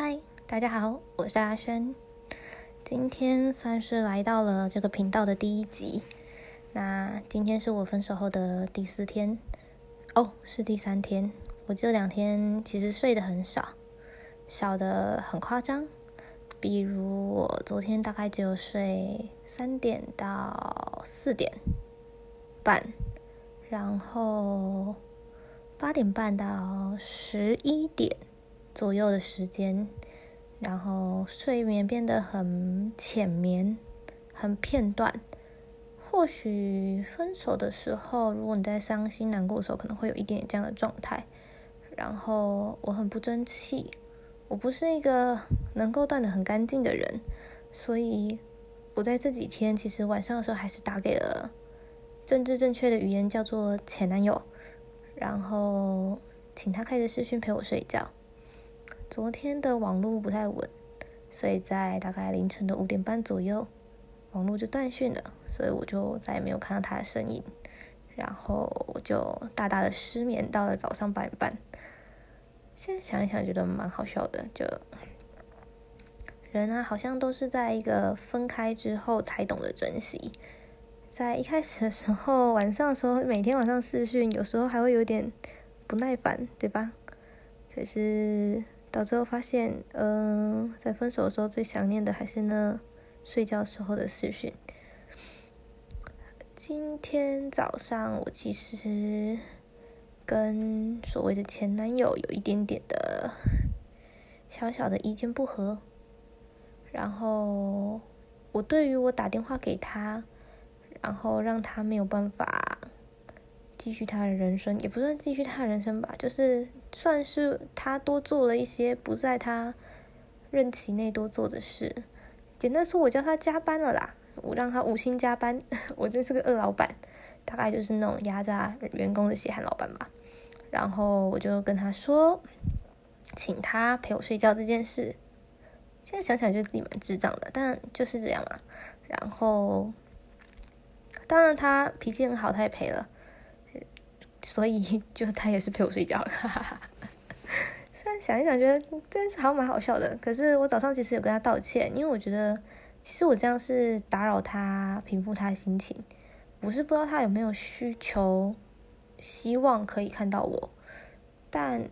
嗨，大家好，我是阿轩。今天算是来到了这个频道的第一集。那今天是我分手后的第四天，哦，是第三天。我这两天其实睡得很少，少的很夸张。比如我昨天大概只有睡三点到四点半，然后八点半到十一点。左右的时间，然后睡眠变得很浅眠，很片段。或许分手的时候，如果你在伤心难过的时候，可能会有一点点这样的状态。然后我很不争气，我不是一个能够断的很干净的人，所以我在这几天其实晚上的时候还是打给了政治正确的语言叫做前男友，然后请他开着视讯陪我睡觉。昨天的网络不太稳，所以在大概凌晨的五点半左右，网络就断讯了，所以我就再也没有看到他的身影，然后我就大大的失眠到了早上八点半。现在想一想，觉得蛮好笑的，就人啊，好像都是在一个分开之后才懂得珍惜，在一开始的时候，晚上的时候，每天晚上试训，有时候还会有点不耐烦，对吧？可是。到最后发现，嗯，在分手的时候最想念的还是那睡觉时候的视讯。今天早上我其实跟所谓的前男友有一点点的小小的意见不合，然后我对于我打电话给他，然后让他没有办法。继续他的人生，也不算继续他的人生吧，就是算是他多做了一些不在他任期内多做的事。简单说，我叫他加班了啦，我让他五星加班，我就是个恶老板，大概就是那种压榨员工的血汗老板吧。然后我就跟他说，请他陪我睡觉这件事。现在想想，觉得自己蛮智障的，但就是这样嘛。然后，当然他脾气很好，他也陪了。所以，就他也是陪我睡觉。哈哈虽然想一想，觉得这件事好蛮好笑的。可是我早上其实有跟他道歉，因为我觉得其实我这样是打扰他平复他的心情。我是不知道他有没有需求，希望可以看到我。但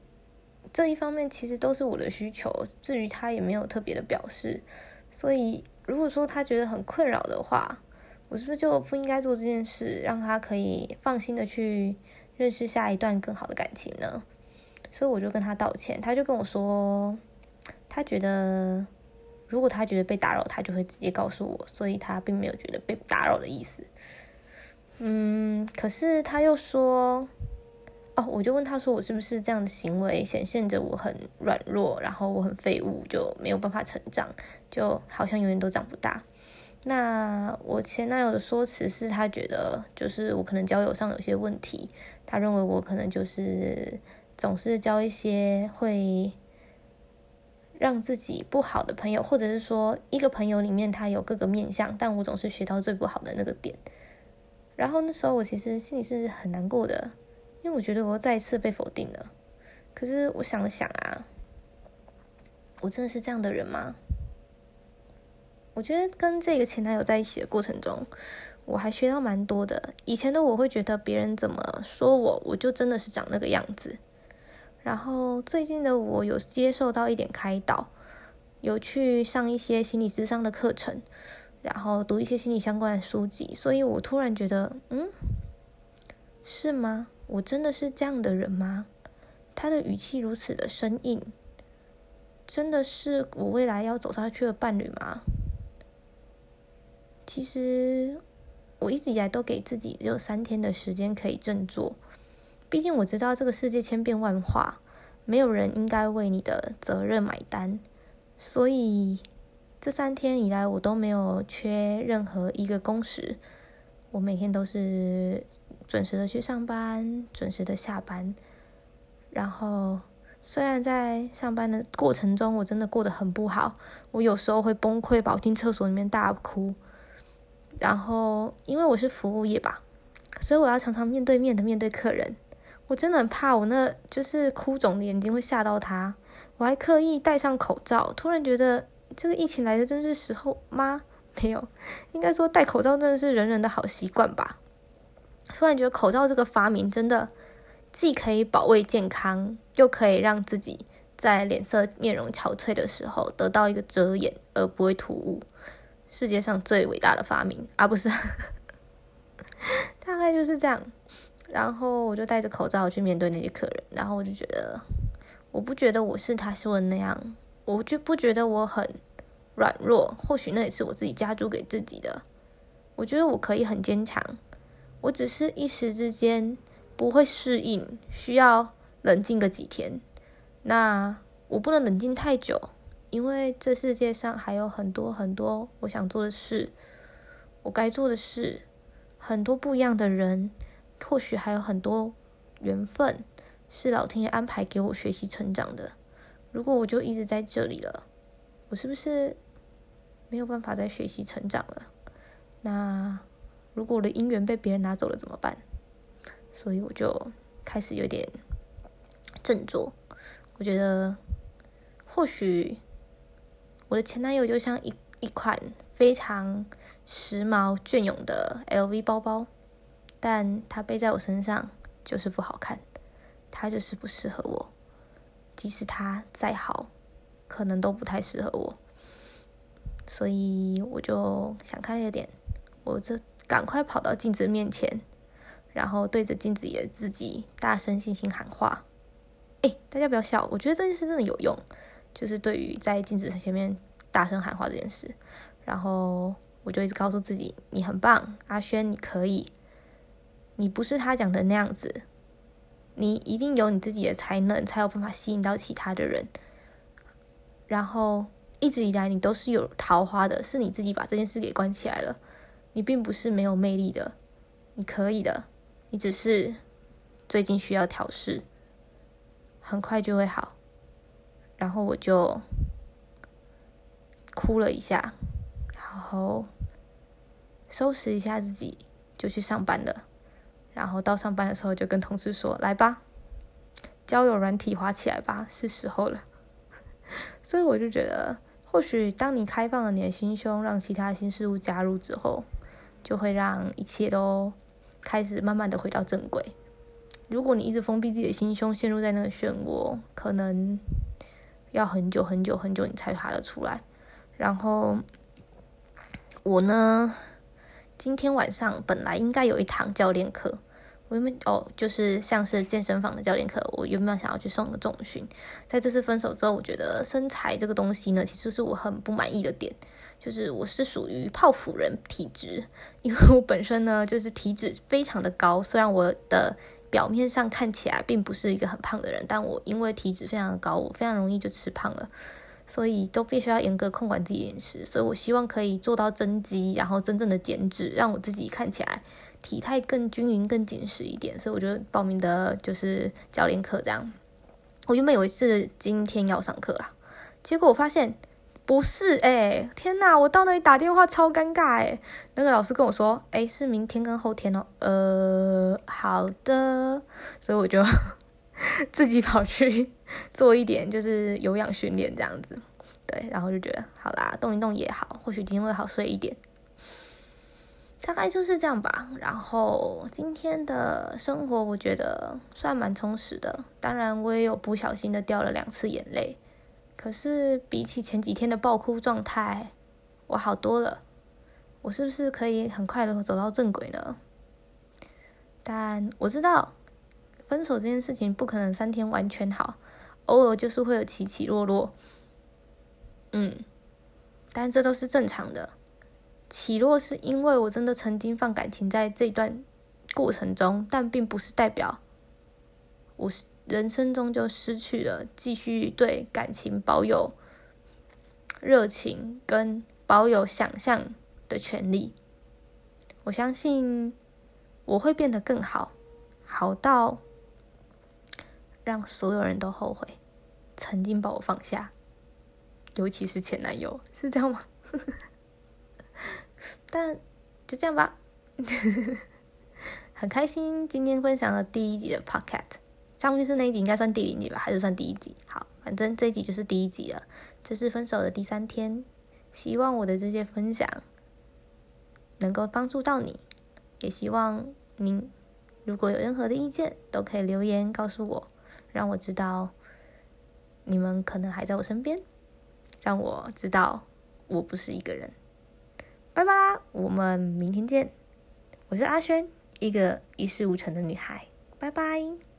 这一方面其实都是我的需求。至于他也没有特别的表示。所以，如果说他觉得很困扰的话，我是不是就不应该做这件事，让他可以放心的去。认识下一段更好的感情呢，所以我就跟他道歉，他就跟我说，他觉得如果他觉得被打扰，他就会直接告诉我，所以他并没有觉得被打扰的意思。嗯，可是他又说，哦，我就问他说，我是不是这样的行为显现着我很软弱，然后我很废物，就没有办法成长，就好像永远都长不大。那我前男友的说辞是他觉得就是我可能交友上有些问题，他认为我可能就是总是交一些会让自己不好的朋友，或者是说一个朋友里面他有各个面相，但我总是学到最不好的那个点。然后那时候我其实心里是很难过的，因为我觉得我再一次被否定了。可是我想了想啊，我真的是这样的人吗？我觉得跟这个前男友在一起的过程中，我还学到蛮多的。以前的我会觉得别人怎么说我，我就真的是长那个样子。然后最近的我有接受到一点开导，有去上一些心理咨商的课程，然后读一些心理相关的书籍。所以我突然觉得，嗯，是吗？我真的是这样的人吗？他的语气如此的生硬，真的是我未来要走下去的伴侣吗？其实我一直以来都给自己只有三天的时间可以振作，毕竟我知道这个世界千变万化，没有人应该为你的责任买单。所以这三天以来，我都没有缺任何一个工时，我每天都是准时的去上班，准时的下班。然后虽然在上班的过程中，我真的过得很不好，我有时候会崩溃，跑进厕所里面大哭。然后，因为我是服务业吧，所以我要常常面对面的面对客人。我真的很怕我那就是哭肿的眼睛会吓到他，我还刻意戴上口罩。突然觉得这个疫情来的真是时候吗？没有，应该说戴口罩真的是人人的好习惯吧。突然觉得口罩这个发明真的既可以保卫健康，又可以让自己在脸色面容憔悴的时候得到一个遮掩，而不会突兀。世界上最伟大的发明啊，不是？大概就是这样。然后我就戴着口罩去面对那些客人，然后我就觉得，我不觉得我是他说的那样，我就不觉得我很软弱。或许那也是我自己加注给自己的。我觉得我可以很坚强，我只是一时之间不会适应，需要冷静个几天。那我不能冷静太久，因为这世界上还有很多很多我想做的事，我该做的事，很多不一样的人。或许还有很多缘分是老天爷安排给我学习成长的。如果我就一直在这里了，我是不是没有办法再学习成长了？那如果我的姻缘被别人拿走了怎么办？所以我就开始有点振作。我觉得或许我的前男友就像一一款非常时髦隽永的 LV 包包。但他背在我身上就是不好看，他就是不适合我。即使他再好，可能都不太适合我。所以我就想开了点，我就赶快跑到镜子面前，然后对着镜子里的自己大声、信心喊话：“哎，大家不要笑，我觉得这件事真的有用。就是对于在镜子前面大声喊话这件事，然后我就一直告诉自己：你很棒，阿轩，你可以。”你不是他讲的那样子，你一定有你自己的才能，才有办法吸引到其他的人。然后一直以来你都是有桃花的，是你自己把这件事给关起来了。你并不是没有魅力的，你可以的，你只是最近需要调试，很快就会好。然后我就哭了一下，然后收拾一下自己，就去上班了。然后到上班的时候，就跟同事说：“来吧，交友软体滑起来吧，是时候了。”所以我就觉得，或许当你开放了你的心胸，让其他新事物加入之后，就会让一切都开始慢慢的回到正轨。如果你一直封闭自己的心胸，陷入在那个漩涡，可能要很久很久很久，你才爬得出来。然后我呢，今天晚上本来应该有一堂教练课。我原本哦，就是像是健身房的教练课，我原本想要去送个重训。在这次分手之后，我觉得身材这个东西呢，其实是我很不满意的点。就是我是属于泡芙人体质，因为我本身呢就是体脂非常的高。虽然我的表面上看起来并不是一个很胖的人，但我因为体脂非常的高，我非常容易就吃胖了。所以都必须要严格控管自己饮食。所以我希望可以做到增肌，然后真正的减脂，让我自己看起来。体态更均匀、更紧实一点，所以我就报名的就是教练课这样。我原本以为是今天要上课啦，结果我发现不是哎！天哪，我到那里打电话超尴尬哎！那个老师跟我说，哎，是明天跟后天哦。呃，好的，所以我就 自己跑去做一点就是有氧训练这样子。对，然后就觉得好啦，动一动也好，或许今天会好睡一点。大概就是这样吧。然后今天的生活我觉得算蛮充实的。当然，我也有不小心的掉了两次眼泪。可是比起前几天的爆哭状态，我好多了。我是不是可以很快的走到正轨呢？但我知道，分手这件事情不可能三天完全好，偶尔就是会有起起落落。嗯，但这都是正常的。起落是因为我真的曾经放感情在这段过程中，但并不是代表我是人生中就失去了继续对感情保有热情跟保有想象的权利。我相信我会变得更好，好到让所有人都后悔曾经把我放下，尤其是前男友，是这样吗？但就这样吧，很开心今天分享了第一集的 Pocket 到底是那一集应该算第零集吧，还是算第一集？好，反正这一集就是第一集了，这是分手的第三天。希望我的这些分享能够帮助到你，也希望您如果有任何的意见，都可以留言告诉我，让我知道你们可能还在我身边，让我知道我不是一个人。拜拜啦，我们明天见。我是阿轩，一个一事无成的女孩。拜拜。